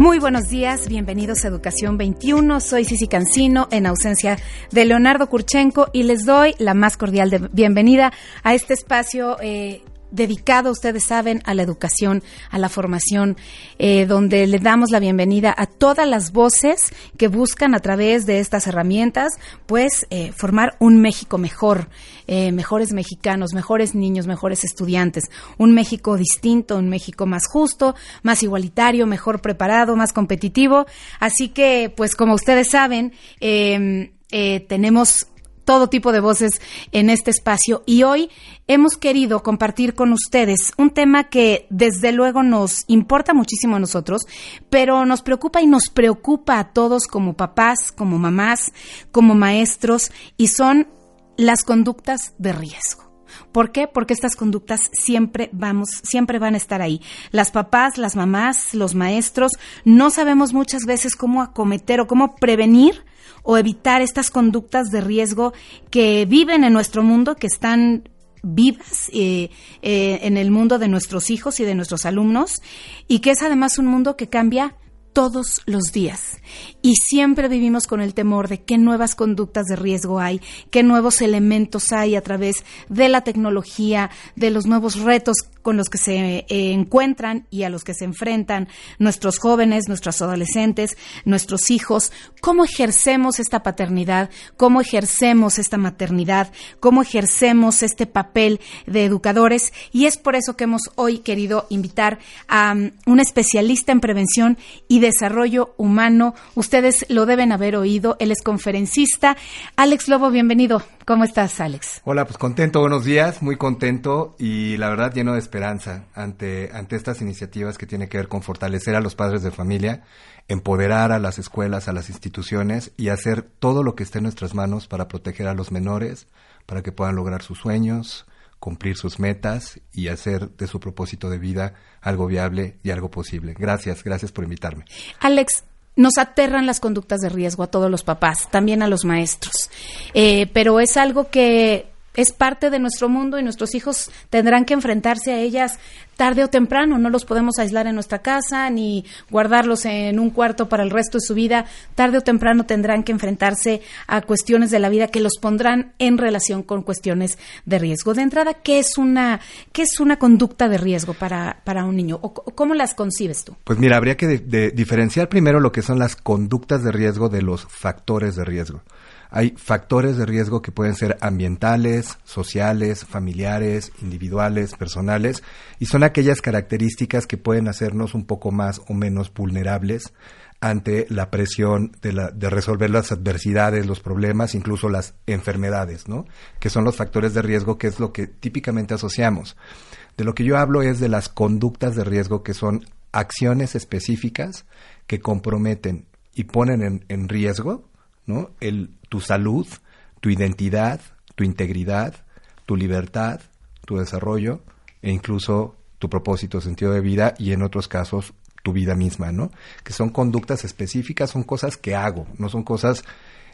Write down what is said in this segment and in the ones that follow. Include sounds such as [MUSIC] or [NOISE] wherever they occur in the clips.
Muy buenos días, bienvenidos a Educación 21. Soy Cici Cancino en ausencia de Leonardo Kurchenko y les doy la más cordial de bienvenida a este espacio eh, dedicado, ustedes saben, a la educación, a la formación, eh, donde le damos la bienvenida a todas las voces que buscan a través de estas herramientas, pues, eh, formar un México mejor, eh, mejores mexicanos, mejores niños, mejores estudiantes, un México distinto, un México más justo, más igualitario, mejor preparado, más competitivo. Así que, pues, como ustedes saben, tenemos todo tipo de voces en este espacio y hoy hemos querido compartir con ustedes un tema que desde luego nos importa muchísimo a nosotros, pero nos preocupa y nos preocupa a todos como papás, como mamás, como maestros y son las conductas de riesgo. ¿Por qué? Porque estas conductas siempre vamos, siempre van a estar ahí. Las papás, las mamás, los maestros, no sabemos muchas veces cómo acometer o cómo prevenir o evitar estas conductas de riesgo que viven en nuestro mundo, que están vivas eh, eh, en el mundo de nuestros hijos y de nuestros alumnos, y que es además un mundo que cambia todos los días. Y siempre vivimos con el temor de qué nuevas conductas de riesgo hay, qué nuevos elementos hay a través de la tecnología, de los nuevos retos con los que se eh, encuentran y a los que se enfrentan nuestros jóvenes, nuestros adolescentes, nuestros hijos, cómo ejercemos esta paternidad, cómo ejercemos esta maternidad, cómo ejercemos este papel de educadores y es por eso que hemos hoy querido invitar a um, un especialista en prevención y desarrollo humano. Ustedes lo deben haber oído, él es conferencista. Alex Lobo, bienvenido. ¿Cómo estás, Alex? Hola, pues contento, buenos días, muy contento y la verdad lleno de esperanza ante, ante estas iniciativas que tienen que ver con fortalecer a los padres de familia, empoderar a las escuelas, a las instituciones y hacer todo lo que esté en nuestras manos para proteger a los menores, para que puedan lograr sus sueños, cumplir sus metas y hacer de su propósito de vida algo viable y algo posible. Gracias, gracias por invitarme. Alex, nos aterran las conductas de riesgo a todos los papás, también a los maestros, eh, pero es algo que es parte de nuestro mundo y nuestros hijos tendrán que enfrentarse a ellas tarde o temprano. No los podemos aislar en nuestra casa ni guardarlos en un cuarto para el resto de su vida. Tarde o temprano tendrán que enfrentarse a cuestiones de la vida que los pondrán en relación con cuestiones de riesgo. De entrada, ¿qué es una, qué es una conducta de riesgo para, para un niño? ¿O ¿Cómo las concibes tú? Pues mira, habría que diferenciar primero lo que son las conductas de riesgo de los factores de riesgo. Hay factores de riesgo que pueden ser ambientales, sociales, familiares, individuales, personales, y son aquellas características que pueden hacernos un poco más o menos vulnerables ante la presión de, la, de resolver las adversidades, los problemas, incluso las enfermedades, ¿no? Que son los factores de riesgo, que es lo que típicamente asociamos. De lo que yo hablo es de las conductas de riesgo, que son acciones específicas que comprometen y ponen en, en riesgo ¿no? El, tu salud, tu identidad, tu integridad, tu libertad, tu desarrollo e incluso tu propósito, sentido de vida y en otros casos tu vida misma, ¿no? Que son conductas específicas, son cosas que hago, no son cosas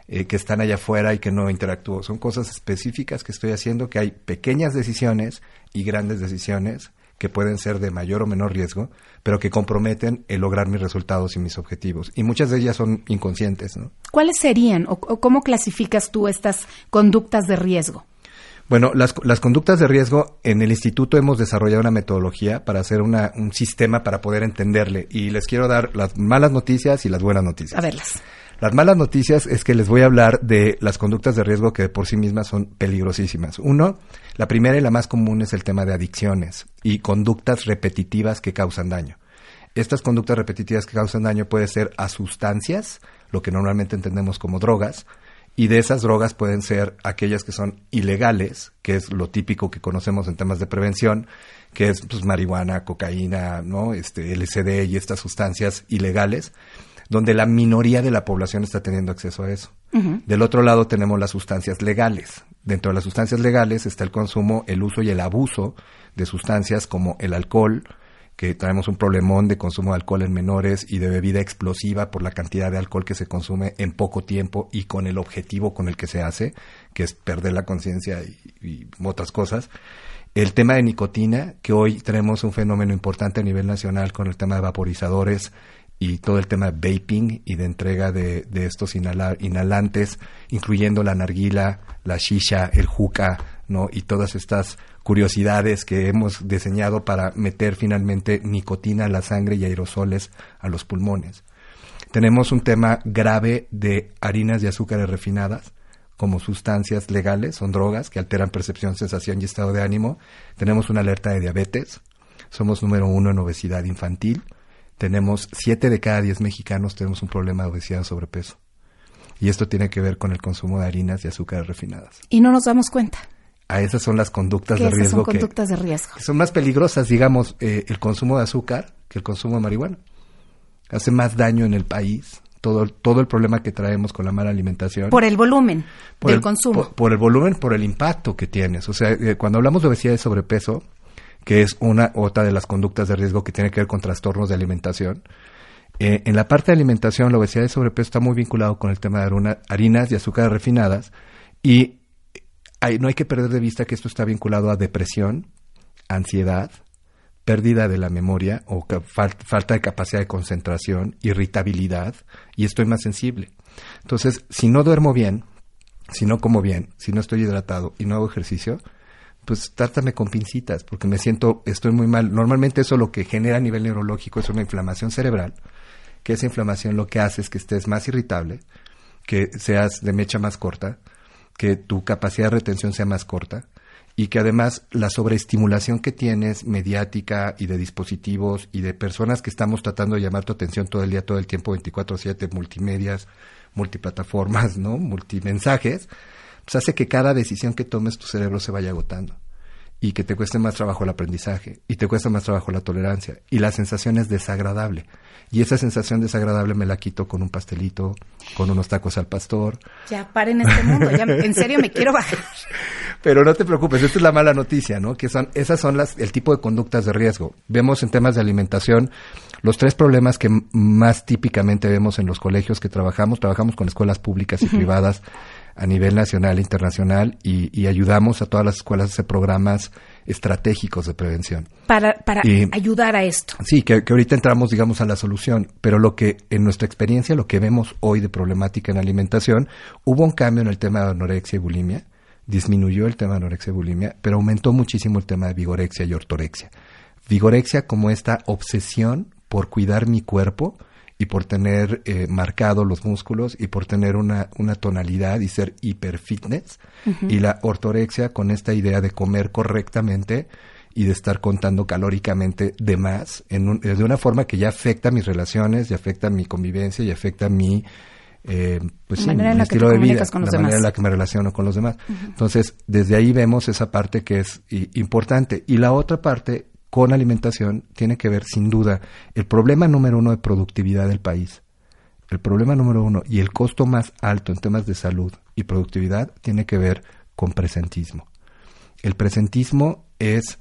eh, que están allá afuera y que no interactúo, son cosas específicas que estoy haciendo, que hay pequeñas decisiones y grandes decisiones que pueden ser de mayor o menor riesgo, pero que comprometen el lograr mis resultados y mis objetivos. Y muchas de ellas son inconscientes. ¿no? ¿Cuáles serían o, cómo clasificas tú estas conductas de riesgo? Bueno, las, las, conductas de riesgo en el instituto hemos desarrollado una metodología para hacer una, un sistema para poder entenderle y les quiero dar las malas noticias y las buenas noticias. A verlas. Las malas noticias es que les voy a hablar de las conductas de riesgo que por sí mismas son peligrosísimas. Uno, la primera y la más común es el tema de adicciones y conductas repetitivas que causan daño. Estas conductas repetitivas que causan daño pueden ser a sustancias, lo que normalmente entendemos como drogas, y de esas drogas pueden ser aquellas que son ilegales, que es lo típico que conocemos en temas de prevención, que es pues, marihuana, cocaína, ¿no? este, LSD y estas sustancias ilegales donde la minoría de la población está teniendo acceso a eso. Del otro lado tenemos las sustancias legales. Dentro de las sustancias legales está el consumo, el uso y el abuso de sustancias como el alcohol, que traemos un problemón de consumo de alcohol en menores y de bebida explosiva por la cantidad de alcohol que se consume en poco tiempo y con el objetivo con el que se hace, que es perder la conciencia y, y, otras cosas. El tema de nicotina, que hoy tenemos un fenómeno importante a nivel nacional con el tema de vaporizadores y todo el tema de vaping y de entrega de, de estos inhalantes, incluyendo la narguila, la shisha, el juca, ¿no? Y todas estas curiosidades que hemos diseñado para meter finalmente nicotina a la sangre y aerosoles a los pulmones. Tenemos un tema grave de harinas y azúcares refinadas como sustancias legales, son drogas que alteran percepción, sensación y estado de ánimo. Tenemos una alerta de diabetes, somos número uno en obesidad infantil, tenemos siete de cada diez mexicanos tenemos un problema de obesidad o sobrepeso. Y esto tiene que ver con el consumo de harinas y azúcares refinadas. Y no nos damos cuenta. A esas son las conductas de esas riesgo. Son conductas que, de riesgo. Que son más peligrosas, digamos, eh, el consumo de azúcar que el consumo de marihuana. Hace más daño en el país. Todo, todo el problema que traemos con la mala alimentación. Por el volumen por del el, consumo. Por, por, el volumen, por el impacto que tienes. O sea, eh, cuando hablamos de obesidad y sobrepeso, que es una otra de las conductas de riesgo que tiene que ver con trastornos de alimentación, eh, en la parte de alimentación, la obesidad y sobrepeso está muy vinculado con el tema de harina, harinas y azúcares refinadas y hay, no hay que perder de vista que esto está vinculado a depresión, ansiedad, pérdida de la memoria o fal falta de capacidad de concentración, irritabilidad y estoy más sensible. Entonces, si no duermo bien, si no como bien, si no estoy hidratado y no hago ejercicio, pues trátame con pincitas porque me siento, estoy muy mal. Normalmente eso lo que genera a nivel neurológico es una inflamación cerebral, que esa inflamación lo que hace es que estés más irritable, que seas de mecha más corta, que tu capacidad de retención sea más corta y que además la sobreestimulación que tienes mediática y de dispositivos y de personas que estamos tratando de llamar tu atención todo el día, todo el tiempo, 24/7, multimedias, multiplataformas, ¿no? Multimensajes, pues hace que cada decisión que tomes tu cerebro se vaya agotando y que te cueste más trabajo el aprendizaje y te cuesta más trabajo la tolerancia y la sensación es desagradable y esa sensación desagradable me la quito con un pastelito, con unos tacos al pastor. Ya paren este mundo, ya en serio me quiero bajar. [LAUGHS] Pero no te preocupes, esta es la mala noticia, ¿no? Que son esas son las el tipo de conductas de riesgo. Vemos en temas de alimentación los tres problemas que más típicamente vemos en los colegios que trabajamos, trabajamos con escuelas públicas y uh -huh. privadas a nivel nacional e internacional y, y, ayudamos a todas las escuelas a hacer programas estratégicos de prevención. Para, para y, ayudar a esto. Sí, que, que, ahorita entramos, digamos, a la solución, pero lo que en nuestra experiencia, lo que vemos hoy de problemática en alimentación, hubo un cambio en el tema de anorexia y bulimia, disminuyó el tema de anorexia y bulimia, pero aumentó muchísimo el tema de vigorexia y ortorexia. Vigorexia como esta obsesión por cuidar mi cuerpo, y por tener eh, marcados los músculos y por tener una, una tonalidad y ser hiper fitness uh -huh. y la ortorexia con esta idea de comer correctamente y de estar contando calóricamente de más en un, de una forma que ya afecta mis relaciones y afecta mi convivencia y afecta mi eh, pues sí, mi estilo de vida, la demás. manera en la que me relaciono con los demás. Uh -huh. Entonces, desde ahí vemos esa parte que es importante. Y la otra parte con alimentación tiene que ver sin duda el problema número uno de productividad del país. El problema número uno y el costo más alto en temas de salud y productividad tiene que ver con presentismo. El presentismo es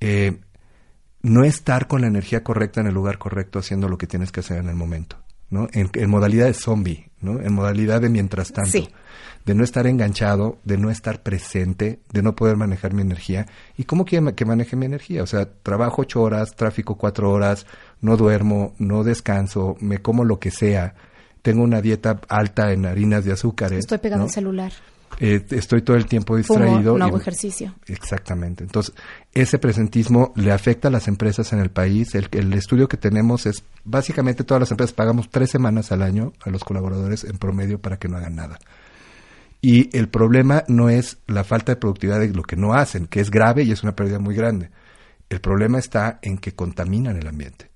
eh, no estar con la energía correcta en el lugar correcto haciendo lo que tienes que hacer en el momento. ¿no? En, modalidad de zombie, ¿no? en modalidad de mientras tanto. Sí. De no estar enganchado, de no estar presente, de no poder manejar mi energía. ¿Y cómo quiero que maneje mi energía? O sea, trabajo ocho horas, tráfico cuatro horas, no duermo, no descanso, me como lo que sea. Tengo una dieta alta en harinas y azúcares. Estoy pegado ¿no? al celular. Eh, estoy todo el tiempo distraído. Fumo, no hago y- ejercicio. Exactamente. Entonces, ese presentismo le afecta a las empresas en el país. El, el estudio que tenemos es, básicamente todas las empresas pagamos tres semanas al año a los colaboradores en promedio para que no hagan nada. Y el problema no es la falta de productividad de lo que no hacen, que es grave y es una pérdida muy grande. El problema está en que contaminan el ambiente.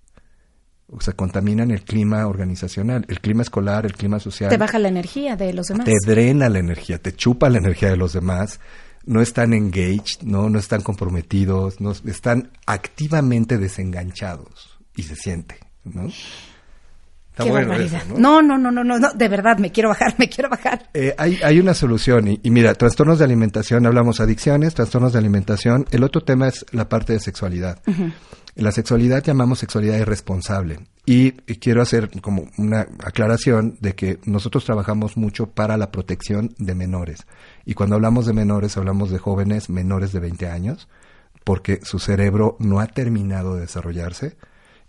O sea, contaminan el clima organizacional, el clima escolar, el clima social Te baja la energía de los demás. te drena la energía, te chupa la energía de los demás, no están engaged, no, no están comprometidos, no están activamente desenganchados y se siente, ¿no? Está Qué bueno barbaridad. eso, ¿no? ¿no? No, no, no, no, de verdad, me quiero bajar, me quiero bajar. Eh, hay, hay una solución y, y mira, trastornos de alimentación, hablamos adicciones, trastornos de alimentación. El otro tema es la parte de sexualidad. La sexualidad llamamos sexualidad irresponsable. Y, y quiero hacer como una aclaración de que nosotros trabajamos mucho para la protección de menores. Y cuando hablamos de menores, hablamos de jóvenes menores de 20 años, porque su cerebro no ha terminado de desarrollarse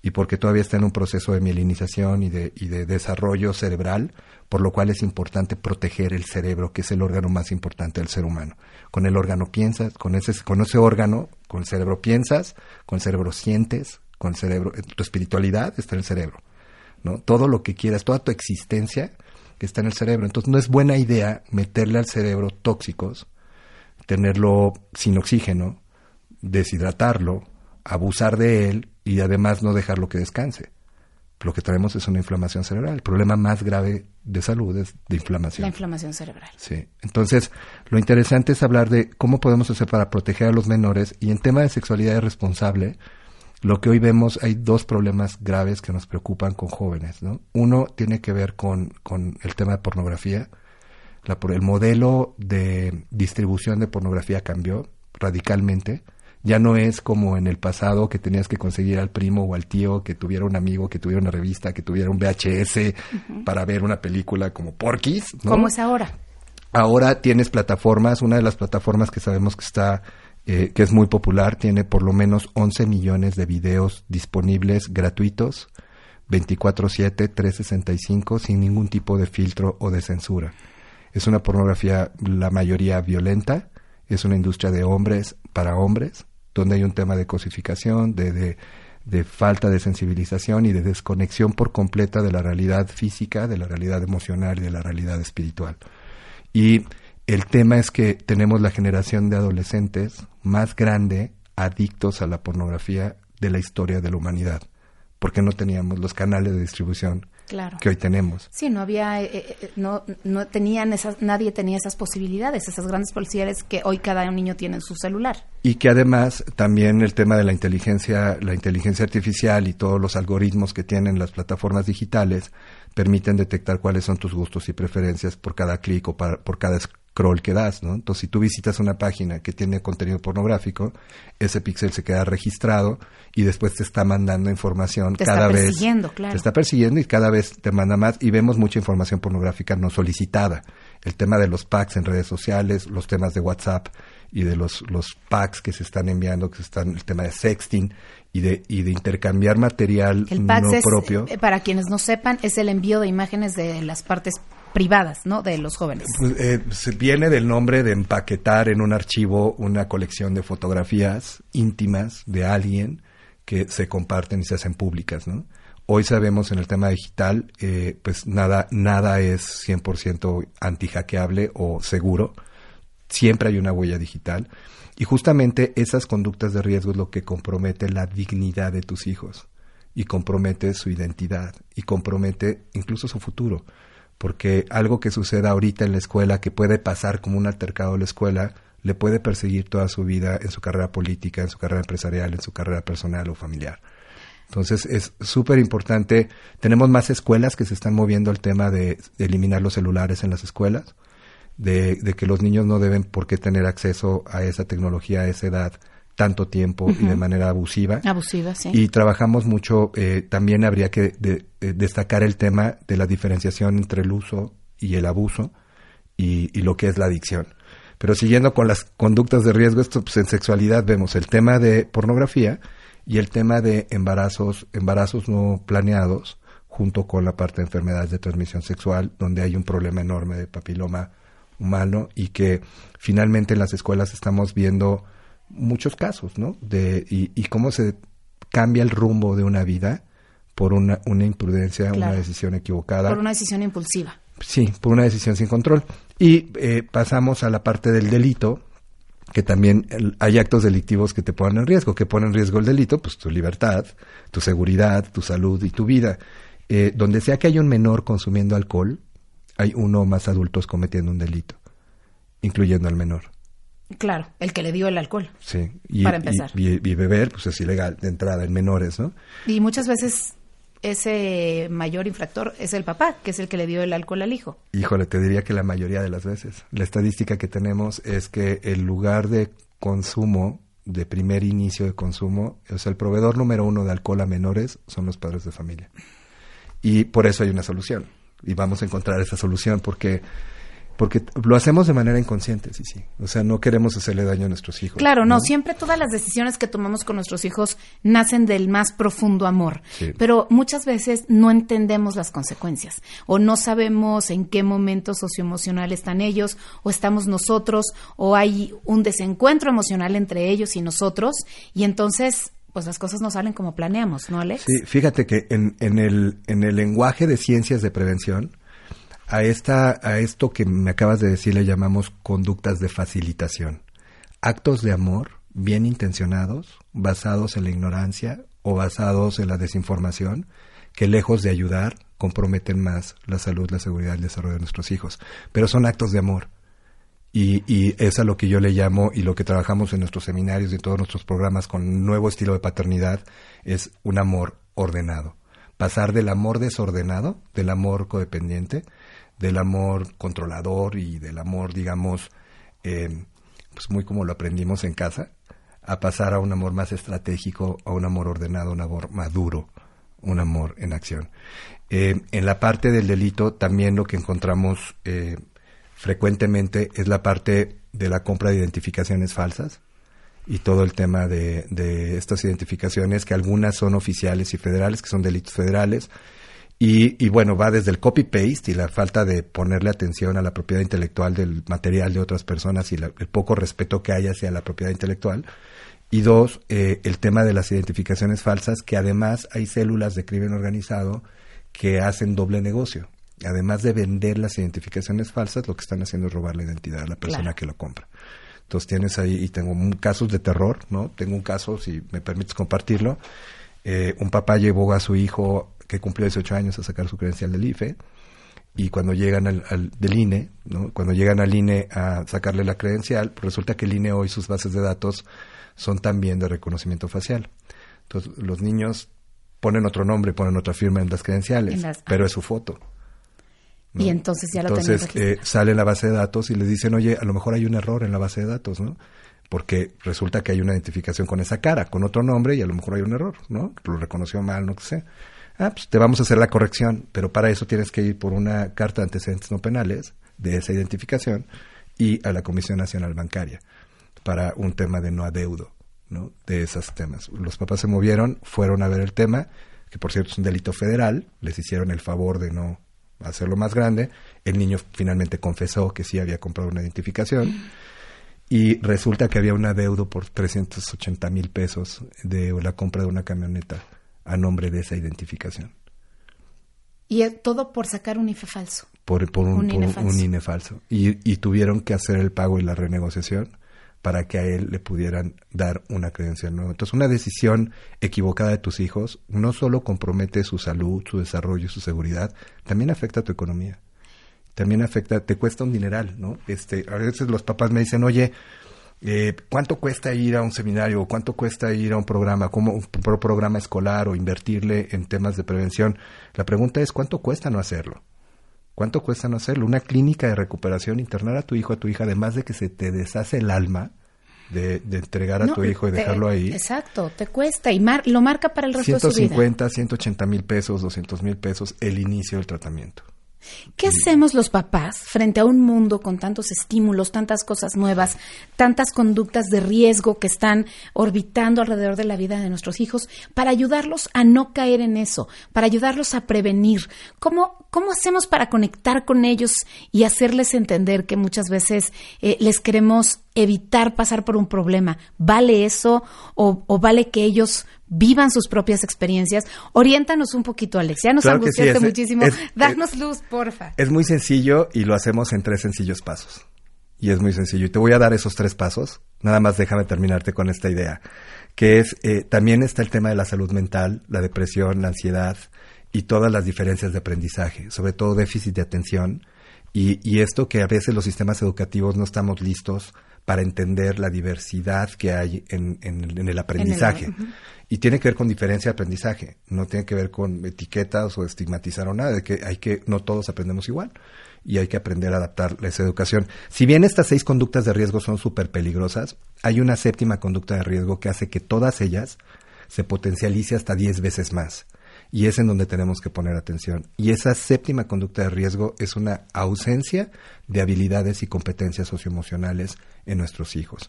y porque todavía está en un proceso de mielinización y de, y de desarrollo cerebral, por lo cual es importante proteger el cerebro, que es el órgano más importante del ser humano. Con el órgano piensas, con ese, con ese órgano, con el cerebro piensas, con el cerebro sientes, con el cerebro, eh, tu espiritualidad está en el cerebro. ¿no? Todo lo que quieras, toda tu existencia está en el cerebro. Entonces no es buena idea meterle al cerebro tóxicos, tenerlo sin oxígeno, deshidratarlo, abusar de él y además no dejarlo que descanse. Lo que tenemos es una inflamación cerebral. El problema más grave de salud es de inflamación. La inflamación cerebral. Sí. Entonces, lo interesante es hablar de cómo podemos hacer para proteger a los menores y en tema de sexualidad irresponsable, lo que hoy vemos, hay dos problemas graves que nos preocupan con jóvenes, ¿no? Uno tiene que ver con, con el tema de pornografía. La, el modelo de distribución de pornografía cambió radicalmente. Ya no es como en el pasado que tenías que conseguir al primo o al tío que tuviera un amigo, que tuviera una revista, que tuviera un VHS para ver una película como Porky's. ¿no? ¿Cómo es ahora? Ahora tienes plataformas, una de las plataformas que sabemos que está, eh, que es muy popular, tiene por lo menos 11 millones de videos disponibles gratuitos, 24/7, 365, sin ningún tipo de filtro o de censura. Es una pornografía, la mayoría violenta, es una industria de hombres para hombres, donde hay un tema de cosificación, de, de, de falta de sensibilización y de desconexión por completa de la realidad física, de la realidad emocional y de la realidad espiritual. Y el tema es que tenemos la generación de adolescentes más grande adictos a la pornografía de la historia de la humanidad, porque no teníamos los canales de distribución Claro. que hoy tenemos. Sí, no había, eh, eh, no, no tenían esas, nadie tenía esas posibilidades, esas grandes posibilidades que hoy cada niño tiene en su celular. Y que además también el tema de la inteligencia, la inteligencia artificial y todos los algoritmos que tienen las plataformas digitales permiten detectar cuáles son tus gustos y preferencias por cada clic o para- por cada scroll que das, ¿no? Entonces, si tú visitas una página que tiene contenido pornográfico, ese píxel se queda registrado y después te está mandando información Te está cada vez. persiguiendo, claro. Te está persiguiendo y cada vez te manda más y vemos mucha información pornográfica no solicitada. El tema de los packs en redes sociales, los temas de WhatsApp y de los, los packs que se están enviando, que se están, el tema de sexting y de, y de intercambiar material El no es, propio. eh, para quienes no sepan, es el envío de imágenes de las partes privadas, ¿no? De los jóvenes. Pues, eh, se viene del nombre de empaquetar en un archivo una colección de fotografías íntimas de alguien que se comparten y se hacen públicas, ¿no? Hoy sabemos en el tema digital, eh, pues nada, nada es 100% antihackeable o seguro. Siempre hay una huella digital. Y justamente esas conductas de riesgo es lo que compromete la dignidad de tus hijos y compromete su identidad y compromete incluso su futuro. Porque algo que suceda ahorita en la escuela, que puede pasar como un altercado en la escuela, le puede perseguir toda su vida en su carrera política, en su carrera empresarial, en su carrera personal o familiar. Entonces es súper importante. Tenemos más escuelas que se están moviendo al tema de, eliminar los celulares en las escuelas, de, de que los niños no deben por qué tener acceso a esa tecnología a esa edad tanto tiempo y de manera abusiva. Abusiva, sí. Y trabajamos mucho, eh, también habría que de- de- destacar el tema de la diferenciación entre el uso y el abuso y, y lo que es la adicción. Pero siguiendo con las conductas de riesgo, esto pues en sexualidad vemos el tema de pornografía y el tema de embarazos, embarazos no planeados, junto con la parte de enfermedades de transmisión sexual, donde hay un problema enorme de papiloma humano y que finalmente en las escuelas estamos viendo muchos casos, ¿no? De, y, y cómo se cambia el rumbo de una vida por una, una imprudencia, una decisión equivocada. Por una decisión impulsiva. Sí, por una decisión sin control. Y eh, pasamos a la parte del delito, que también el- hay actos delictivos que te ponen en riesgo. que ponen en riesgo el delito? Pues tu libertad, tu seguridad, tu salud y tu vida. Eh, donde sea que haya un menor consumiendo alcohol, hay uno o más adultos cometiendo un delito, incluyendo al menor. Claro, el que le dio el alcohol. Sí. Y, Para empezar. Y, y- y beber, pues es ilegal de entrada en menores, ¿no? Y muchas veces ese mayor infractor es el papá, que es el que le dio el alcohol al hijo. Híjole, te diría que la mayoría de las veces. La estadística que tenemos es que el lugar de consumo, de primer inicio de consumo, o sea, el proveedor número uno de alcohol a menores son los padres de familia. Y por eso hay una solución. Y vamos a encontrar esa solución porque porque lo hacemos de manera inconsciente, sí, sí. O sea, no queremos hacerle daño a nuestros hijos. Claro, no, siempre todas las decisiones que tomamos con nuestros hijos nacen del más profundo amor, pero muchas veces no entendemos las consecuencias o no sabemos en qué momento socioemocional están ellos o estamos nosotros o hay un desencuentro emocional entre ellos y nosotros y entonces pues las cosas no salen como planeamos, ¿no, Alex? Sí, fíjate que en, en, el, en el lenguaje de ciencias de prevención, a, esta, a esto que me acabas de decir le llamamos conductas de facilitación. Actos de amor bien intencionados, basados en la ignorancia o basados en la desinformación, que lejos de ayudar, comprometen más la salud, la seguridad y el desarrollo de nuestros hijos. Pero son actos de amor. Y, y, es a lo que yo le llamo y lo que trabajamos en nuestros seminarios y en todos nuestros programas con nuevo estilo de paternidad es un amor ordenado. Pasar del amor desordenado, del amor codependiente, del amor controlador y del amor, digamos, eh, pues muy como lo aprendimos en casa, a pasar a un amor más estratégico, a un amor ordenado, un amor maduro, un amor en acción. Eh, en la parte del delito también lo que encontramos eh, frecuentemente es la parte de la compra de identificaciones falsas y todo el tema de, de estas identificaciones que algunas son oficiales y federales, que son delitos federales, y, y, bueno, va desde el copy-paste y la falta de ponerle atención a la propiedad intelectual del material de otras personas y el poco respeto que hay hacia la propiedad intelectual. Y dos, eh, el tema de las identificaciones falsas, que además hay células de crimen organizado que hacen doble negocio. Además de vender las identificaciones falsas, lo que están haciendo es robar la identidad a la persona que lo compra. Entonces tienes ahí, y tengo casos de terror, ¿no? Tengo un caso, si me permites compartirlo. Eh, un papá llevó a su hijo que cumplió 18 años a sacar su credencial del IFE y cuando llegan al, del INE, ¿no? cuando llegan al INE a sacarle la credencial, pues resulta que el INE hoy sus bases de datos son también de reconocimiento facial. Entonces los niños ponen otro nombre, ponen otra firma en las credenciales, pero es su foto. Y entonces ya lo Entonces eh, sale la base de datos y les dicen, oye, a lo mejor hay un error en la base de datos, ¿no? Porque resulta que hay una identificación con esa cara, con otro nombre y a lo mejor hay un error, ¿no? Lo reconoció mal, no sé. Ah, pues te vamos a hacer la corrección, pero para eso tienes que ir por una carta de antecedentes no penales de esa identificación y a la Comisión Nacional Bancaria para un tema de no adeudo, ¿no? De esos temas. Los papás se movieron, fueron a ver el tema, que por cierto es un delito federal, les hicieron el favor de no hacerlo más grande. El niño finalmente confesó que sí había comprado una identificación. Y resulta que había un adeudo por 380 mil pesos de la compra de una camioneta a nombre de esa identificación. Y todo por sacar un IFE falso. Por, un, INE falso. Y, tuvieron que hacer el pago y la renegociación para que a él le pudieran dar una credencial nueva. Entonces, una decisión equivocada de tus hijos no solo compromete su salud, su desarrollo, su seguridad, también afecta a tu economía. También afecta, te cuesta un dineral, ¿no? Este, a veces los papás me dicen, oye, eh, ¿Cuánto cuesta ir a un seminario? ¿Cuánto cuesta ir a un programa? como un programa escolar o invertirle en temas de prevención? La pregunta es, ¿cuánto cuesta no hacerlo? ¿Cuánto cuesta no hacerlo? Una clínica de recuperación, internar a tu hijo, a tu hija, además de que se te deshace el alma de, entregar a tu hijo y dejarlo ahí. Exacto, te cuesta y lo marca para el resto de su vida. 150, 180 mil pesos, 200 mil pesos el inicio del tratamiento. ¿Qué hacemos los papás frente a un mundo con tantos estímulos, tantas cosas nuevas, tantas conductas de riesgo que están orbitando alrededor de la vida de nuestros hijos para ayudarlos a no caer en eso, para ayudarlos a prevenir? ¿Cómo, cómo hacemos para conectar con ellos y hacerles entender que muchas veces eh, les queremos evitar pasar por un problema? ¿Vale eso o, o vale que ellos vivan sus propias experiencias. Oriéntanos un poquito, Alex. Ya nos angustiaste muchísimo. [LAUGHS] Danos luz, porfa. Es muy sencillo y lo hacemos en tres sencillos pasos. Y es muy sencillo. Y te voy a dar esos tres pasos. Nada más déjame terminarte con esta idea. Que es, eh, también está el tema de la salud mental, la depresión, la ansiedad y todas las diferencias de aprendizaje, sobre todo déficit de atención. Y, y esto que a veces los sistemas educativos no estamos listos para entender la diversidad que hay en, el aprendizaje. Y tiene que ver con diferencia de aprendizaje, no tiene que ver con etiquetas o estigmatizar o nada, de que hay que, no todos aprendemos igual y hay que aprender a adaptar esa educación. Si bien estas seis conductas de riesgo son súper peligrosas, hay una séptima conducta de riesgo que hace que todas ellas se potencialice hasta diez veces más y es en donde tenemos que poner atención. Y esa séptima conducta de riesgo es una ausencia de habilidades y competencias socioemocionales en nuestros hijos.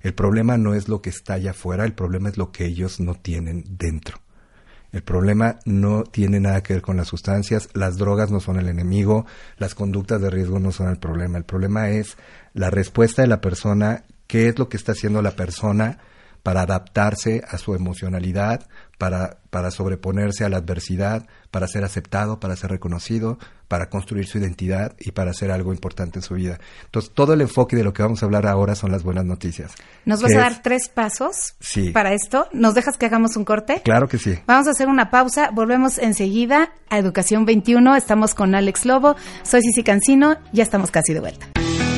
El problema no es lo que está allá afuera, el problema es lo que ellos no tienen dentro. El problema no tiene nada que ver con las sustancias, las drogas no son el enemigo, las conductas de riesgo no son el problema. El problema es la respuesta de la persona, qué es lo que está haciendo la persona para adaptarse a su emocionalidad, para, para sobreponerse a la adversidad, para ser aceptado, para ser reconocido, para construir su identidad y para hacer algo importante en su vida. Entonces, todo el enfoque de lo que vamos a hablar ahora son las buenas noticias. ¿Nos vas a dar tres pasos para esto? ¿Nos dejas que hagamos un corte? Claro que sí. Vamos a hacer una pausa, volvemos enseguida a Educación 21. Estamos con Alex Lobo, soy Cici Cancino, ya estamos casi de vuelta.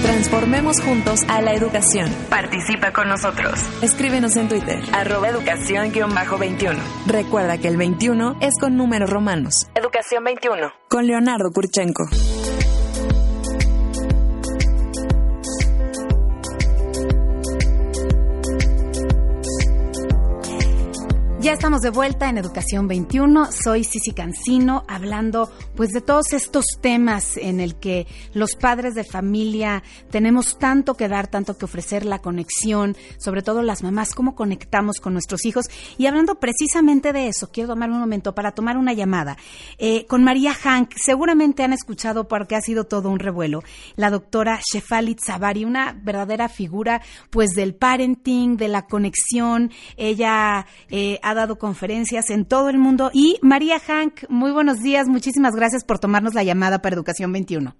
Transformemos juntos a la educación. Participa con nosotros. Escríbenos en Twitter. Arroba educación-21. Recuerda que el 21 es con números romanos. Educación 21. Con Leonardo Kurchenko. Ya estamos de vuelta en Educación 21. Soy Cici Cancino hablando pues de todos estos temas en el que los padres de familia tenemos tanto que dar, tanto que ofrecer, la conexión, sobre todo las mamás, cómo conectamos con nuestros hijos. Y hablando precisamente de eso, quiero tomar un momento para tomar una llamada eh, con María Hank. Seguramente han escuchado porque ha sido todo un revuelo. La doctora Shefalit Zavari, una verdadera figura pues del parenting, de la conexión. Ella eh, ha dado conferencias en todo el mundo. Y María Hank, muy buenos días, muchísimas gracias por tomarnos la llamada para Educación 21.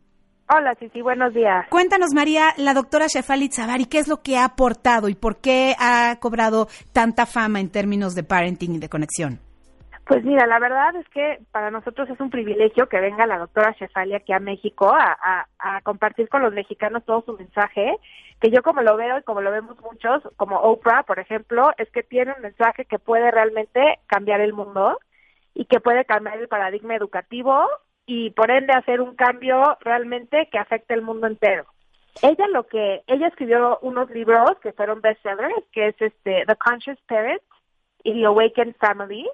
Hola, sí, sí, buenos días. Cuéntanos, María, la doctora Shefali Zavari, ¿qué es lo que ha aportado y por qué ha cobrado tanta fama en términos de parenting y de conexión? Pues mira, la verdad es que para nosotros es un privilegio que venga la doctora Shefali aquí a México a, a, compartir con los mexicanos todo su mensaje, que yo como lo veo y como lo vemos muchos, como Oprah, por ejemplo, es que tiene un mensaje que puede realmente cambiar el mundo y que puede cambiar el paradigma educativo y por ende hacer un cambio realmente que afecte el mundo entero. Ella lo que ella escribió unos libros que fueron bestsellers, que es este The Conscious Parent y The Awakened Family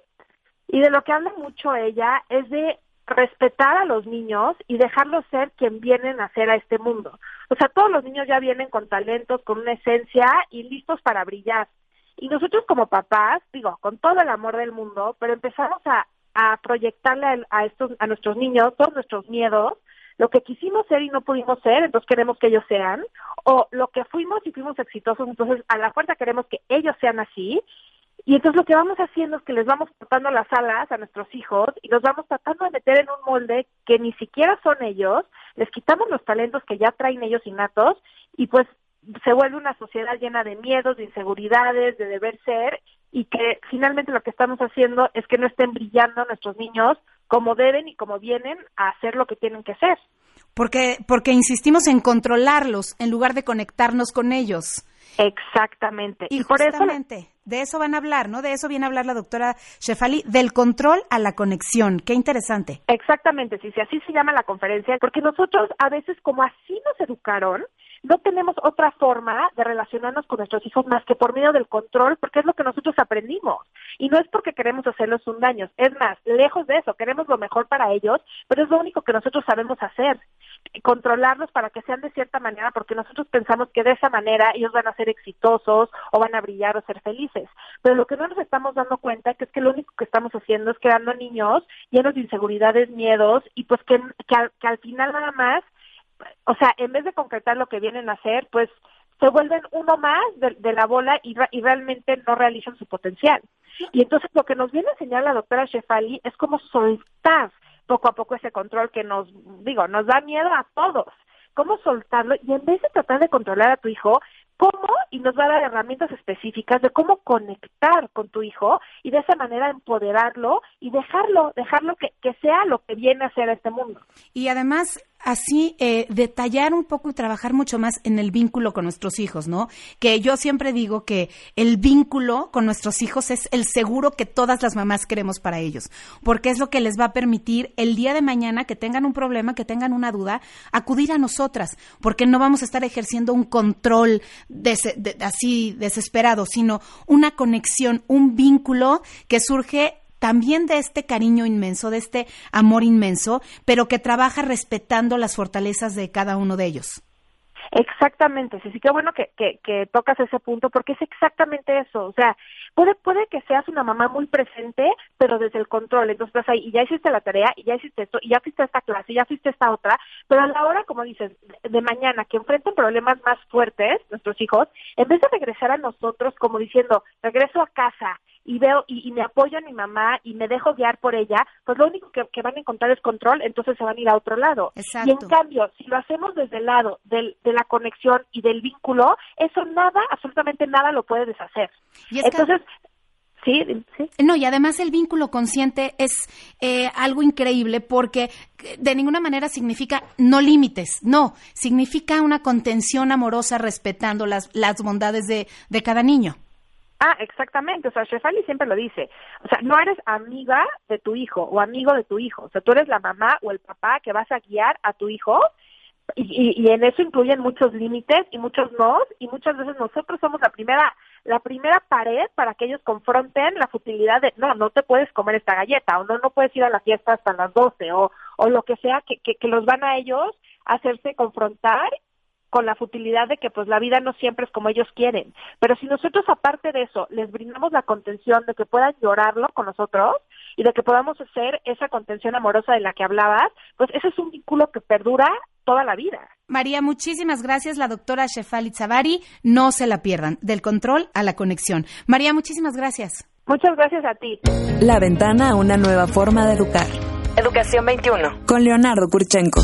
y de lo que habla mucho ella es de respetar a los niños y dejarlos ser quien vienen a ser a este mundo. O sea, todos los niños ya vienen con talentos, con una esencia y listos para brillar. Y nosotros como papás, digo, con todo el amor del mundo, pero empezamos a, a proyectarle a, estos, a nuestros niños todos nuestros miedos, lo que quisimos ser y no pudimos ser, entonces queremos que ellos sean, o lo que fuimos y fuimos exitosos, entonces a la fuerza queremos que ellos sean así, y entonces lo que vamos haciendo es que les vamos cortando las alas a nuestros hijos y los vamos tratando de meter en un molde que ni siquiera son ellos, les quitamos los talentos que ya traen ellos innatos y pues se vuelve una sociedad llena de miedos, de inseguridades, de deber ser y que finalmente lo que estamos haciendo es que no estén brillando nuestros niños como deben y como vienen a hacer lo que tienen que ser. Porque, porque insistimos en controlarlos en lugar de conectarnos con ellos. Exactamente. Y, por eso de eso van a hablar, ¿no? De eso viene a hablar la doctora Shefali, del control a la conexión. Qué interesante. Exactamente, sí, sí, así se llama la conferencia, porque nosotros a veces como así nos educaron, no tenemos otra forma de relacionarnos con nuestros hijos más que por medio del control, porque es lo que nosotros aprendimos. Y no es porque queremos hacerles un daño, es más, lejos de eso, queremos lo mejor para ellos, pero es lo único que nosotros sabemos hacer controlarlos para que sean de cierta manera, porque nosotros pensamos que de esa manera ellos van a ser exitosos o van a brillar o ser felices. Pero lo que no nos estamos dando cuenta es que lo único que estamos haciendo es creando niños llenos de inseguridades, miedos y pues que, que, al, final nada más, o sea, en vez de concretar lo que vienen a hacer, pues se vuelven uno más de, la bola y, y, realmente no realizan su potencial. Y entonces lo que nos viene a enseñar la doctora Shefali es cómo soltar poco a poco ese control que nos, digo, nos da miedo a todos. ¿Cómo soltarlo? Y en vez de tratar de controlar a tu hijo, ¿cómo? Y nos va a dar herramientas específicas de cómo conectar con tu hijo y de esa manera empoderarlo y dejarlo, dejarlo que, que sea lo que viene a ser este mundo. Y además, así eh, detallar un poco y trabajar mucho más en el vínculo con nuestros hijos, ¿no? Que yo siempre digo que el vínculo con nuestros hijos es el seguro que todas las mamás queremos para ellos, porque es lo que les va a permitir el día de mañana que tengan un problema, que tengan una duda, acudir a nosotras, porque no vamos a estar ejerciendo un control así desesperado, sino una conexión, un vínculo que surge también de este cariño inmenso, de este amor inmenso, pero que trabaja respetando las fortalezas de cada uno de ellos. Exactamente, sí, sí, qué bueno que, que, que, tocas ese punto porque es exactamente eso, o sea, puede, puede que seas una mamá muy presente, pero desde el control, entonces estás ahí y ya hiciste la tarea, y ya hiciste esto, y ya fuiste esta clase, y ya fuiste esta otra, pero a la hora, como dices, de mañana, que enfrenten problemas más fuertes, nuestros hijos, en vez de regresar a nosotros como diciendo, regreso a casa, y veo y, me apoyo a mi mamá y me dejo guiar por ella, pues lo único que, van a encontrar es control, entonces se van a ir a otro lado. Y en cambio, si lo hacemos desde el lado del, de la conexión y del vínculo, eso nada, absolutamente nada lo puede deshacer. entonces, Sí, sí. No, y además el vínculo consciente es eh, algo increíble porque de ninguna manera significa no límites, no, significa una contención amorosa respetando las, las bondades de, de cada niño. Ah, exactamente. O sea, Shefali siempre lo dice. O sea, no eres amiga de tu hijo o amigo de tu hijo. O sea, tú eres la mamá o el papá que vas a guiar a tu hijo y, y, en eso incluyen muchos límites y muchos no y muchas veces nosotros somos la primera la primera pared para que ellos confronten la futilidad de no no te puedes comer esta galleta o no no puedes ir a la fiesta hasta las 12 o o lo que sea que que, que los van a ellos hacerse confrontar con la futilidad de que pues la vida no siempre es como ellos quieren. Pero si nosotros aparte de eso les brindamos la contención de que puedan llorarlo con nosotros y de que podamos hacer esa contención amorosa de la que hablabas, pues ese es un vínculo que perdura toda la vida. María, muchísimas gracias. La doctora Shefali Zavari, no se la pierdan, del control a la conexión. María, muchísimas gracias. Muchas gracias a ti. La ventana a una nueva forma de educar. Educación 21. Con Leonardo Kurchenko.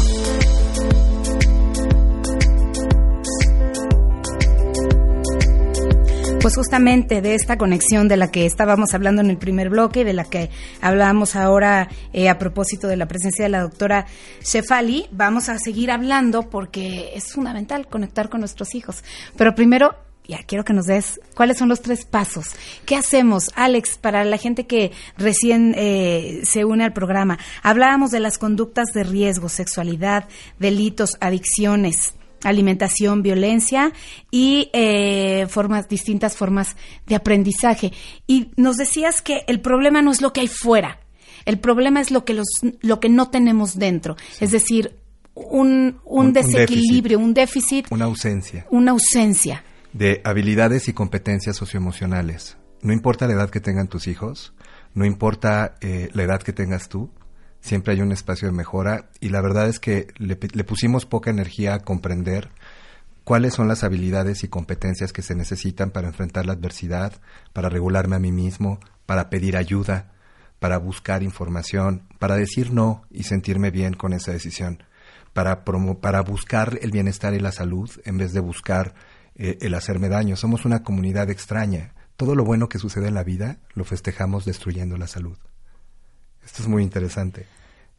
Pues justamente de esta conexión de la que estábamos hablando en el primer bloque y de la que hablábamos ahora eh, a propósito de la presencia de la doctora Shefali, vamos a seguir hablando porque es fundamental conectar con nuestros hijos. Pero primero ya quiero que nos des cuáles son los tres pasos. ¿Qué hacemos, Alex, para la gente que recién eh, se une al programa? Hablábamos de las conductas de riesgo, sexualidad, delitos, adicciones alimentación, violencia y eh, formas, distintas formas de aprendizaje. Y nos decías que el problema no es lo que hay fuera, el problema es lo que, los, lo que no tenemos dentro. Es decir, un, un, desequilibrio, un déficit, Una ausencia. Una ausencia. De habilidades y competencias socioemocionales. No importa la edad que tengan tus hijos, no importa eh, la edad que tengas tú, siempre hay un espacio de mejora y la verdad es que le, pusimos poca energía a comprender cuáles son las habilidades y competencias que se necesitan para enfrentar la adversidad, para regularme a mí mismo, para pedir ayuda, para buscar información, para decir no y sentirme bien con esa decisión, para, para buscar el bienestar y la salud en vez de buscar eh, el hacerme daño. Somos una comunidad extraña. Todo lo bueno que sucede en la vida lo festejamos destruyendo la salud. Esto es muy interesante.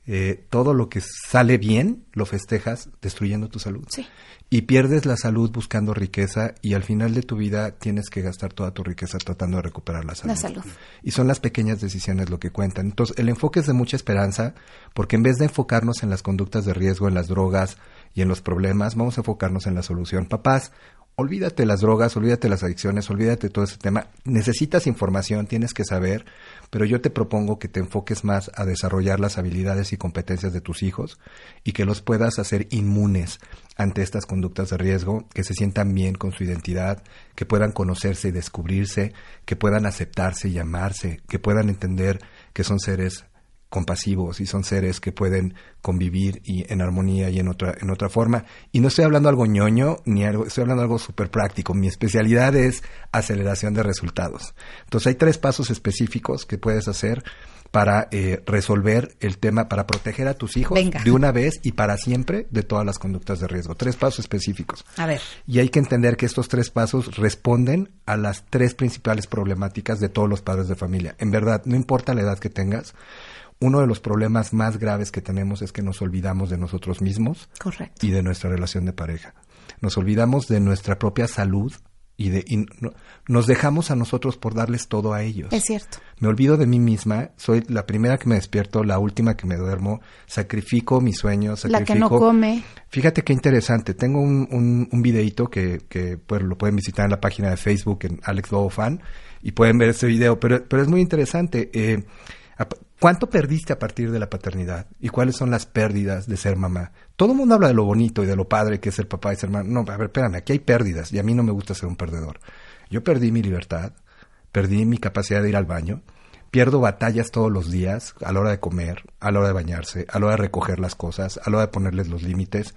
Eh, todo lo que sale bien lo festejas destruyendo tu salud. Sí. Y pierdes la salud buscando riqueza y al final de tu vida tienes que gastar toda tu riqueza tratando de recuperar la salud. La salud. Y son las pequeñas decisiones lo que cuentan. Entonces, el enfoque es de mucha esperanza porque en vez de enfocarnos en las conductas de riesgo, en las drogas y en los problemas, vamos a enfocarnos en la solución. Papás, olvídate las drogas, olvídate las adicciones, olvídate todo ese tema. Necesitas información, tienes que saber, pero yo te propongo que te enfoques más a desarrollar las habilidades y competencias de tus hijos y que los puedas hacer inmunes ante estas conductas de riesgo, que se sientan bien con su identidad, que puedan conocerse y descubrirse, que puedan aceptarse y amarse, que puedan entender que son seres compasivos y son seres que pueden convivir y en armonía y en otra en otra forma y no estoy hablando algo ñoño ni algo estoy hablando algo súper práctico mi especialidad es aceleración de resultados entonces hay tres pasos específicos que puedes hacer para eh, resolver el tema, para proteger a tus hijos de una vez y para siempre de todas las conductas de riesgo. Tres pasos específicos. A ver. Y hay que entender que estos tres pasos responden a las tres principales problemáticas de todos los padres de familia. En verdad, no importa la edad que tengas, uno de los problemas más graves que tenemos es que nos olvidamos de nosotros mismos Correcto. y de nuestra relación de pareja. Nos olvidamos de nuestra propia salud y de y no- nos dejamos a nosotros por darles todo a ellos. Es cierto. Me olvido de mí misma, soy la primera que me despierto, la última que me duermo, sacrifico mis sueños, La sacrifico... que no come. Fíjate qué interesante, tengo un, un, un videito que, que pues, lo pueden visitar en la página de Facebook, en Alex Lobo Fan, y pueden ver este video, pero, pero es muy interesante. Eh, ¿Cuánto perdiste a partir de la paternidad? ¿Y cuáles son las pérdidas de ser mamá? Todo el mundo habla de lo bonito y de lo padre que es ser papá y ser mamá. No, a ver, espérame, aquí hay pérdidas y a mí no me gusta ser un perdedor. Yo perdí mi libertad, perdí mi capacidad de ir al baño, pierdo batallas todos los días a la hora de comer, a la hora de bañarse, a la hora de recoger las cosas, a la hora de ponerles los límites,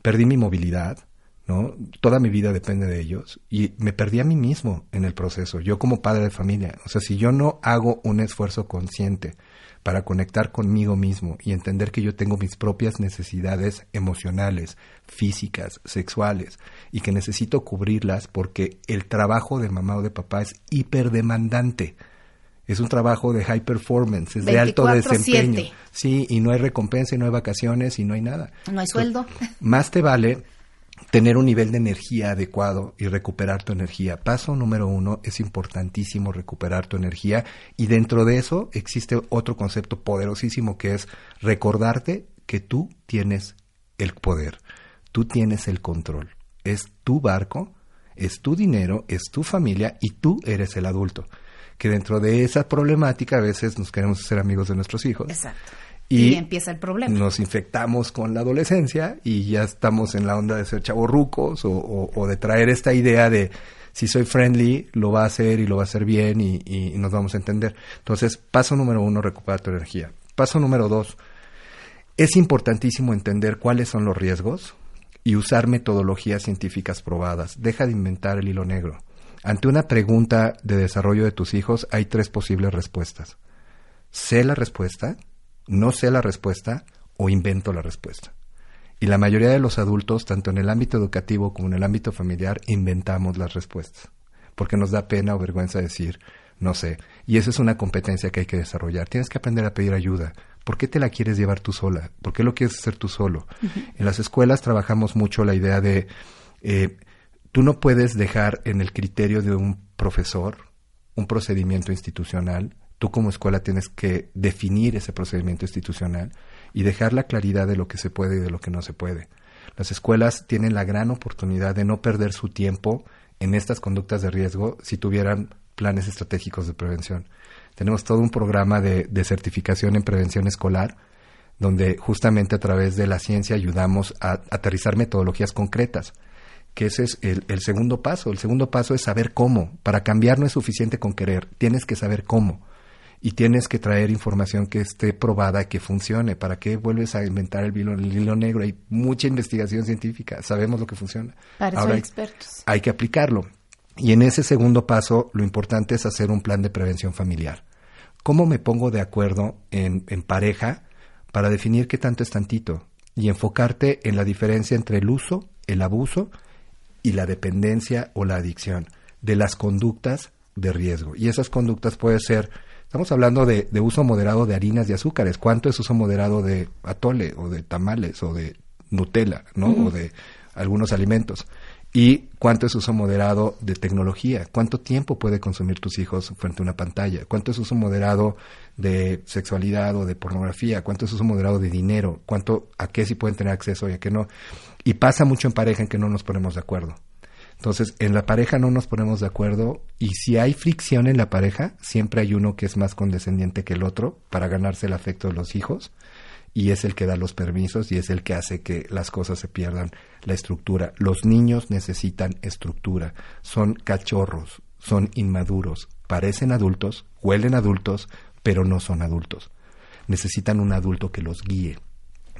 perdí mi movilidad, ¿no? Toda mi vida depende de ellos y me perdí a mí mismo en el proceso, yo como padre de familia. O sea, si yo no hago un esfuerzo consciente para conectar conmigo mismo y entender que yo tengo mis propias necesidades emocionales, físicas, sexuales y que necesito cubrirlas porque el trabajo de mamá o de papá es hiperdemandante. Es un trabajo de high performance, es de alto 24/7. desempeño. Sí, y no hay recompensa, y no hay vacaciones, y no hay nada. No hay sueldo. Más te vale tener un nivel de energía adecuado y recuperar tu energía. Paso número uno, es importantísimo recuperar tu energía y dentro de eso existe otro concepto poderosísimo que es recordarte que tú tienes el poder, tú tienes el control. Es tu barco, es tu dinero, es tu familia y tú eres el adulto. Que dentro de esa problemática a veces nos queremos hacer amigos de nuestros hijos. Exacto. Y, Y empieza el problema. Nos infectamos con la adolescencia y ya estamos en la onda de ser chavorrucos o, o, o de traer esta idea de si soy friendly, lo va a hacer y lo va a hacer bien y, y nos vamos a entender. Entonces, paso número uno, recuperar tu energía. Paso número dos, es importantísimo entender cuáles son los riesgos y usar metodologías científicas probadas. Deja de inventar el hilo negro. Ante una pregunta de desarrollo de tus hijos hay tres posibles respuestas. Sé la respuesta, no sé la respuesta o invento la respuesta. Y la mayoría de los adultos, tanto en el ámbito educativo como en el ámbito familiar, inventamos las respuestas. Porque nos da pena o vergüenza decir, no sé. Y esa es una competencia que hay que desarrollar. Tienes que aprender a pedir ayuda. ¿Por qué te la quieres llevar tú sola? ¿Por qué lo quieres hacer tú solo? En las escuelas trabajamos mucho la idea de, eh, tú no puedes dejar en el criterio de un profesor un procedimiento institucional. Tú como escuela tienes que definir ese procedimiento institucional y dejar la claridad de lo que se puede y de lo que no se puede. Las escuelas tienen la gran oportunidad de no perder su tiempo en estas conductas de riesgo si tuvieran planes estratégicos de prevención. Tenemos todo un programa de, de certificación en prevención escolar donde justamente a través de la ciencia ayudamos a aterrizar metodologías concretas que ese es el, el, segundo paso. El segundo paso es saber cómo. Para cambiar no es suficiente con querer, tienes que saber cómo. Y tienes que traer información que esté probada, que funcione. ¿Para qué vuelves a inventar el hilo, el hilo negro? Hay mucha investigación científica, sabemos lo que funciona. Para Ahora hay, expertos. Hay que aplicarlo. Y en ese segundo paso, lo importante es hacer un plan de prevención familiar. ¿Cómo me pongo de acuerdo en, en pareja para definir qué tanto es tantito? Y enfocarte en la diferencia entre el uso, el abuso y la dependencia o la adicción de las conductas de riesgo. Y esas conductas puede ser, estamos hablando de, de, uso moderado de harinas y azúcares. ¿Cuánto es uso moderado de atole o de tamales o de Nutella, ¿no? Uh -huh. O de algunos alimentos. ¿Y cuánto es uso moderado de tecnología? ¿Cuánto tiempo puede consumir tus hijos frente a una pantalla? ¿Cuánto es uso moderado de sexualidad o de pornografía? ¿Cuánto es uso moderado de dinero? ¿Cuánto a qué sí pueden tener acceso y a qué no? Y pasa mucho en pareja en que no nos ponemos de acuerdo. Entonces, en la pareja no nos ponemos de acuerdo y si hay fricción en la pareja, siempre hay uno que es más condescendiente que el otro para ganarse el afecto de los hijos y es el que da los permisos y es el que hace que las cosas se pierdan la estructura. Los niños necesitan estructura, son cachorros, son inmaduros, parecen adultos, huelen adultos, pero no son adultos. Necesitan un adulto que los guíe,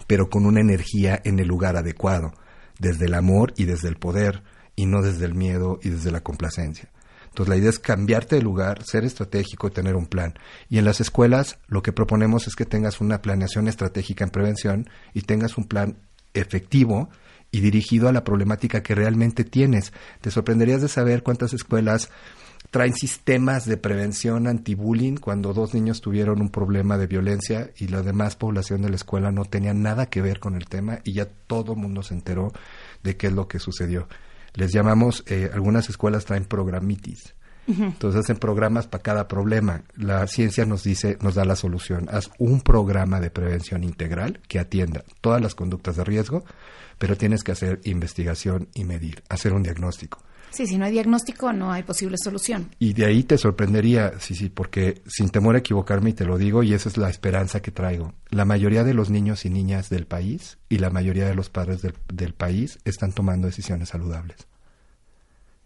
pero con una energía en el lugar adecuado, desde el amor y desde el poder, y no desde el miedo y desde la complacencia. Entonces la idea es cambiarte de lugar, ser estratégico y tener un plan. Y en las escuelas lo que proponemos es que tengas una planeación estratégica en prevención y tengas un plan efectivo y dirigido a la problemática que realmente tienes. Te sorprenderías de saber cuántas escuelas traen sistemas de prevención anti-bullying cuando dos niños tuvieron un problema de violencia y la demás población de la escuela no tenía nada que ver con el tema y ya todo el mundo se enteró de qué es lo que sucedió. Les llamamos, eh, algunas escuelas traen programitis. Entonces hacen programas para cada problema. La ciencia nos dice, nos da la solución. Haz un programa de prevención integral que atienda todas las conductas de riesgo, pero tienes que hacer investigación y medir, hacer un diagnóstico. Sí, si no hay diagnóstico, no hay posible solución. Y de ahí te sorprendería, sí, sí, porque sin temor a equivocarme y te lo digo, y esa es la esperanza que traigo, la mayoría de los niños y niñas del país y la mayoría de los padres del, del país están tomando decisiones saludables.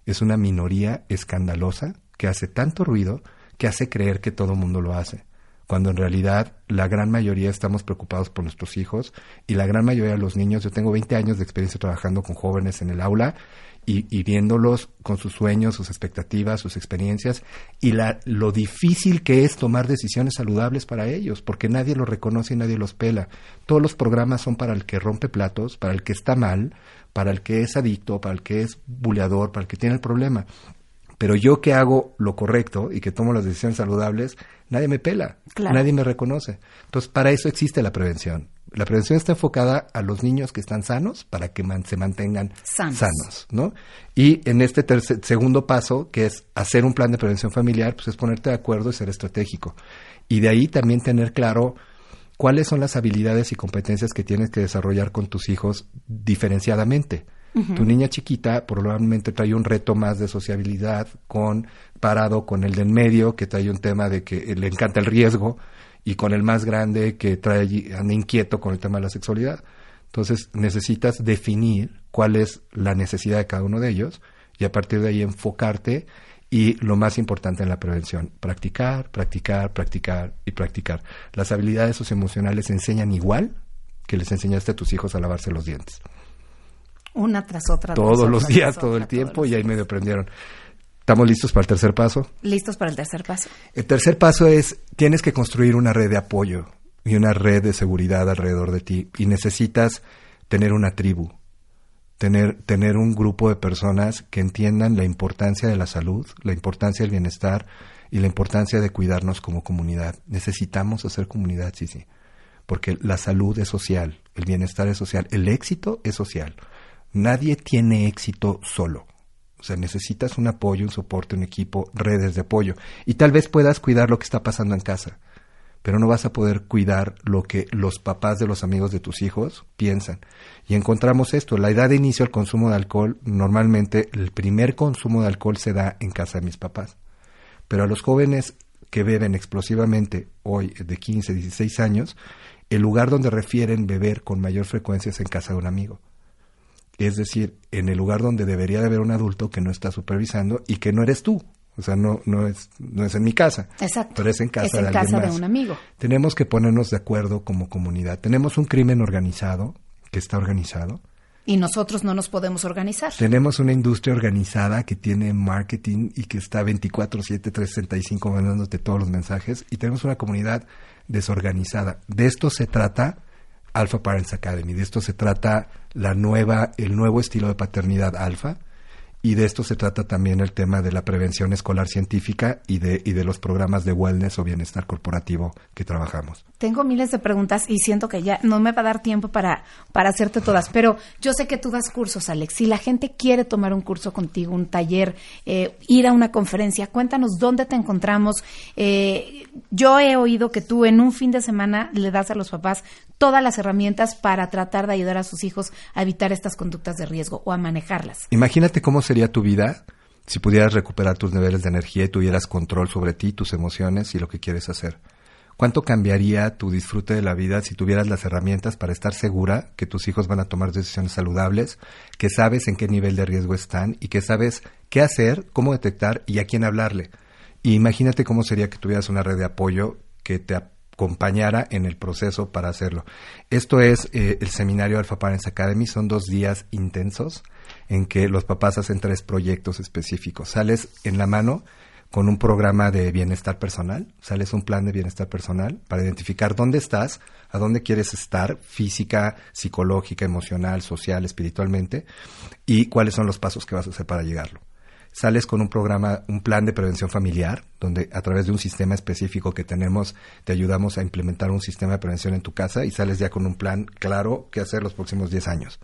Es una minoría escandalosa que hace tanto ruido que hace creer que todo el mundo lo hace cuando en realidad la gran mayoría estamos preocupados por nuestros hijos y la gran mayoría de los niños, yo tengo 20 años de experiencia trabajando con jóvenes en el aula y, viéndolos con sus sueños, sus expectativas, sus experiencias y la, lo difícil que es tomar decisiones saludables para ellos, porque nadie los reconoce y nadie los pela. Todos los programas son para el que rompe platos, para el que está mal, para el que es adicto, para el que es buleador, para el que tiene el problema. Pero yo que hago lo correcto y que tomo las decisiones saludables, nadie me pela, nadie me reconoce. Entonces, para eso existe la prevención. La prevención está enfocada a los niños que están sanos para que se mantengan sanos. ¿no? Y en este segundo paso, que es hacer un plan de prevención familiar, pues es ponerte de acuerdo y ser estratégico. Y de ahí también tener claro cuáles son las habilidades y competencias que tienes que desarrollar con tus hijos diferenciadamente. Tu niña chiquita probablemente trae un reto más de sociabilidad con parado con el del medio, que trae un tema de que le encanta el riesgo, y con el más grande que trae anda inquieto con el tema de la sexualidad. Entonces necesitas definir cuál es la necesidad de cada uno de ellos y a partir de ahí enfocarte y lo más importante en la prevención, practicar, practicar, practicar y practicar. Las habilidades socioemocionales se enseñan igual que les enseñaste a tus hijos a lavarse los dientes. Una tras otra. Todos los días, todo el tiempo y ahí medio aprendieron. ¿Estamos listos para el tercer paso? Listos para el tercer paso. El tercer paso es, tienes que construir una red de apoyo y una red de seguridad alrededor de ti y necesitas tener una tribu, tener, tener un grupo de personas que entiendan la importancia de la salud, la importancia del bienestar y la importancia de cuidarnos como comunidad. Necesitamos hacer comunidad, sí, sí, porque la salud es social, el bienestar es social, el éxito es social. Nadie tiene éxito solo. O sea, necesitas un apoyo, un soporte, un equipo, redes de apoyo. Y tal vez puedas cuidar lo que está pasando en casa, pero no vas a poder cuidar lo que los papás de los amigos de tus hijos piensan. Y encontramos esto, la edad de inicio al consumo de alcohol, normalmente el primer consumo de alcohol se da en casa de mis papás. Pero a los jóvenes que beben explosivamente hoy de 15, 16 años, el lugar donde refieren beber con mayor frecuencia es en casa de un amigo es decir, en el lugar donde debería de haber un adulto que no está supervisando y que no eres tú. O sea, no, no, es, no es en mi casa. Exacto. Pero es en casa, es en de, casa de un amigo. Tenemos que ponernos de acuerdo como comunidad. Tenemos un crimen organizado, que está organizado. Y nosotros no nos podemos organizar. Tenemos una industria organizada que tiene marketing y que está 24-7, 365 mandándote todos los mensajes. Y tenemos una comunidad desorganizada. De esto se trata Alpha Parents Academy. De esto se trata la nueva, el nuevo estilo de paternidad alfa y de esto se trata también el tema de la prevención escolar científica y de, y de los programas de wellness o bienestar corporativo que trabajamos. Tengo miles de preguntas y siento que ya no me va a dar tiempo para, para hacerte todas, pero yo sé que tú das cursos, Alex. Si la gente quiere tomar un curso contigo, un taller, eh, ir a una conferencia, cuéntanos dónde te encontramos. Eh, yo he oído que tú en un fin de semana le das a los papás todas las herramientas para tratar de ayudar a sus hijos a evitar estas conductas de riesgo o a manejarlas. Imagínate cómo sería tu vida si pudieras recuperar tus niveles de energía y tuvieras control sobre ti, tus emociones y lo que quieres hacer. ¿Cuánto cambiaría tu disfrute de la vida si tuvieras las herramientas para estar segura que tus hijos van a tomar decisiones saludables, que sabes en qué nivel de riesgo están y que sabes qué hacer, cómo detectar y a quién hablarle? Imagínate cómo sería que tuvieras una red de apoyo que te acompañara en el proceso para hacerlo. Esto es eh, el seminario Alpha Parents Academy, son dos días intensos en que los papás hacen tres proyectos específicos. Sales en la mano con un programa de bienestar personal, sales un plan de bienestar personal para identificar dónde estás, a dónde quieres estar, física, psicológica, emocional, social, espiritualmente, y cuáles son los pasos que vas a hacer para llegarlo. Sales con un programa, un plan de prevención familiar, donde a través de un sistema específico que tenemos, te ayudamos a implementar un sistema de prevención en tu casa y sales ya con un plan claro que hacer los próximos 10 años.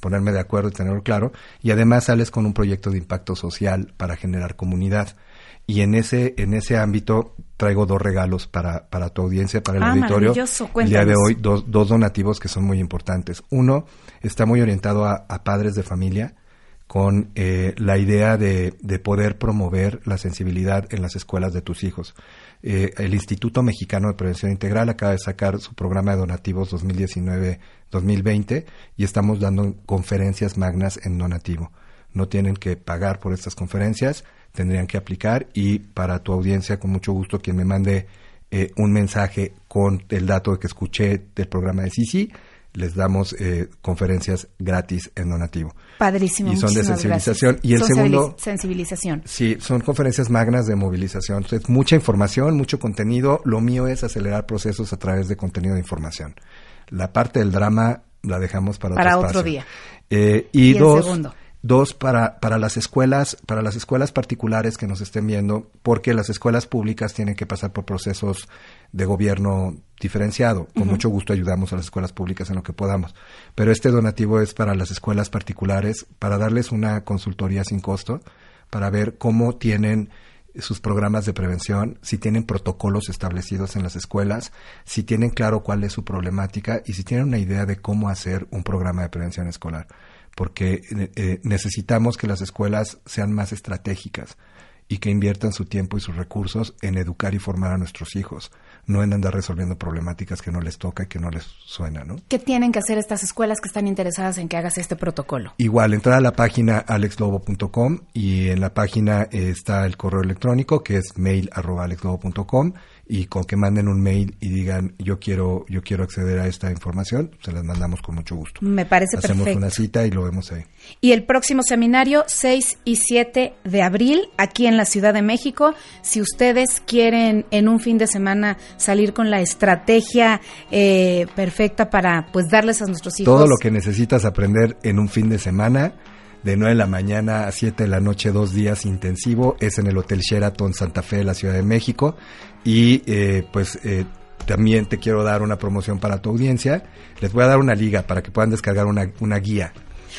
Ponerme de acuerdo y tenerlo claro. Y además sales con un proyecto de impacto social para generar comunidad. Y en ese, en ese ámbito traigo dos regalos para, para tu audiencia, para el Ah, auditorio. El día de hoy, dos, dos donativos que son muy importantes. Uno está muy orientado a, a padres de familia con eh, la idea de, de poder promover la sensibilidad en las escuelas de tus hijos. Eh, el Instituto Mexicano de Prevención Integral acaba de sacar su programa de donativos 2019-2020 y estamos dando conferencias magnas en donativo. No tienen que pagar por estas conferencias, tendrían que aplicar y para tu audiencia, con mucho gusto, quien me mande eh, un mensaje con el dato de que escuché del programa de Sisi, les damos eh, conferencias gratis en donativo. Padrísimo. Y son de sensibilización. gracias. Y el Son segundo- sensibiliz- Sensibilización. Sí, son conferencias magnas de movilización. Entonces, mucha información, mucho contenido. Lo mío es acelerar procesos a través de contenido de información. La parte del drama la dejamos para, Para otro, día. Eh, y, Y el dos, segundo. Dos para, para las escuelas, para las escuelas particulares que nos estén viendo, porque las escuelas públicas tienen que pasar por procesos de gobierno diferenciado. Con mucho gusto ayudamos a las escuelas públicas en lo que podamos. Pero este donativo es para las escuelas particulares, para darles una consultoría sin costo, para ver cómo tienen sus programas de prevención, si tienen protocolos establecidos en las escuelas, si tienen claro cuál es su problemática y si tienen una idea de cómo hacer un programa de prevención escolar. Porque eh, necesitamos que las escuelas sean más estratégicas y que inviertan su tiempo y sus recursos en educar y formar a nuestros hijos, no en andar resolviendo problemáticas que no les toca y que no les suena, ¿no? ¿Qué tienen que hacer estas escuelas que están interesadas en que hagas este protocolo? Igual, entrar a la página alexlobo.com y en la página está el correo electrónico que es mail arroba alexlobo.com y con que manden un mail y digan yo quiero yo quiero acceder a esta información, se las mandamos con mucho gusto. Me parece Hacemos perfecto. una cita y lo vemos ahí. Y el próximo seminario, 6 y 7 de abril, aquí en la Ciudad de México. Si ustedes quieren en un fin de semana salir con la estrategia eh, perfecta para pues darles a nuestros hijos. Todo lo que necesitas aprender en un fin de semana, de 9 de la mañana a 7 de la noche, dos días intensivo, es en el Hotel Sheraton Santa Fe de la Ciudad de México. Y eh, pues eh, también te quiero dar una promoción para tu audiencia. Les voy a dar una liga para que puedan descargar una, una guía.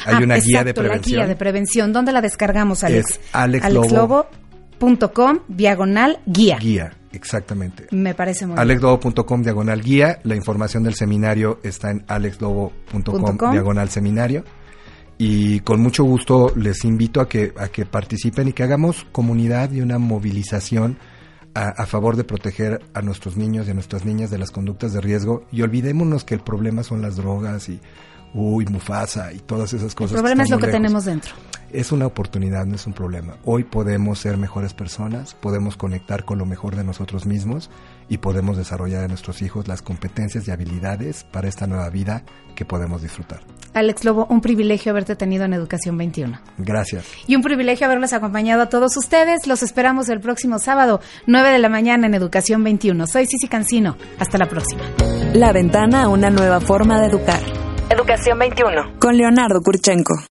Hay Ah, una guía de La prevención. guía de prevención. ¿Dónde la descargamos, Alex? Es alexlobo.com, diagonal, guía. Guía, exactamente. Me parece muy alexlobo.com diagonal guía. La información del seminario está en alexlobo.com diagonal seminario. Y con mucho gusto les invito a que, a que participen y que hagamos comunidad y una movilización a, a favor de proteger a nuestros niños y a nuestras niñas de las conductas de riesgo. Y olvidémonos que el problema son las drogas y, uy, Mufasa y todas esas El cosas. problema es lo que tenemos dentro. Es una oportunidad, no es un problema. Hoy podemos ser mejores personas, podemos conectar con lo mejor de nosotros mismos y podemos desarrollar a nuestros hijos las competencias y habilidades para esta nueva vida que podemos disfrutar. Alex Lobo, un privilegio haberte tenido en Educación 21. Gracias. Y un privilegio haberlos acompañado a todos ustedes. Los esperamos el próximo sábado, 9 de la mañana en Educación 21. Soy Cici Cancino. Hasta la próxima. La ventana a una nueva forma de educar. Educación 21. Con Leonardo Kurchenko.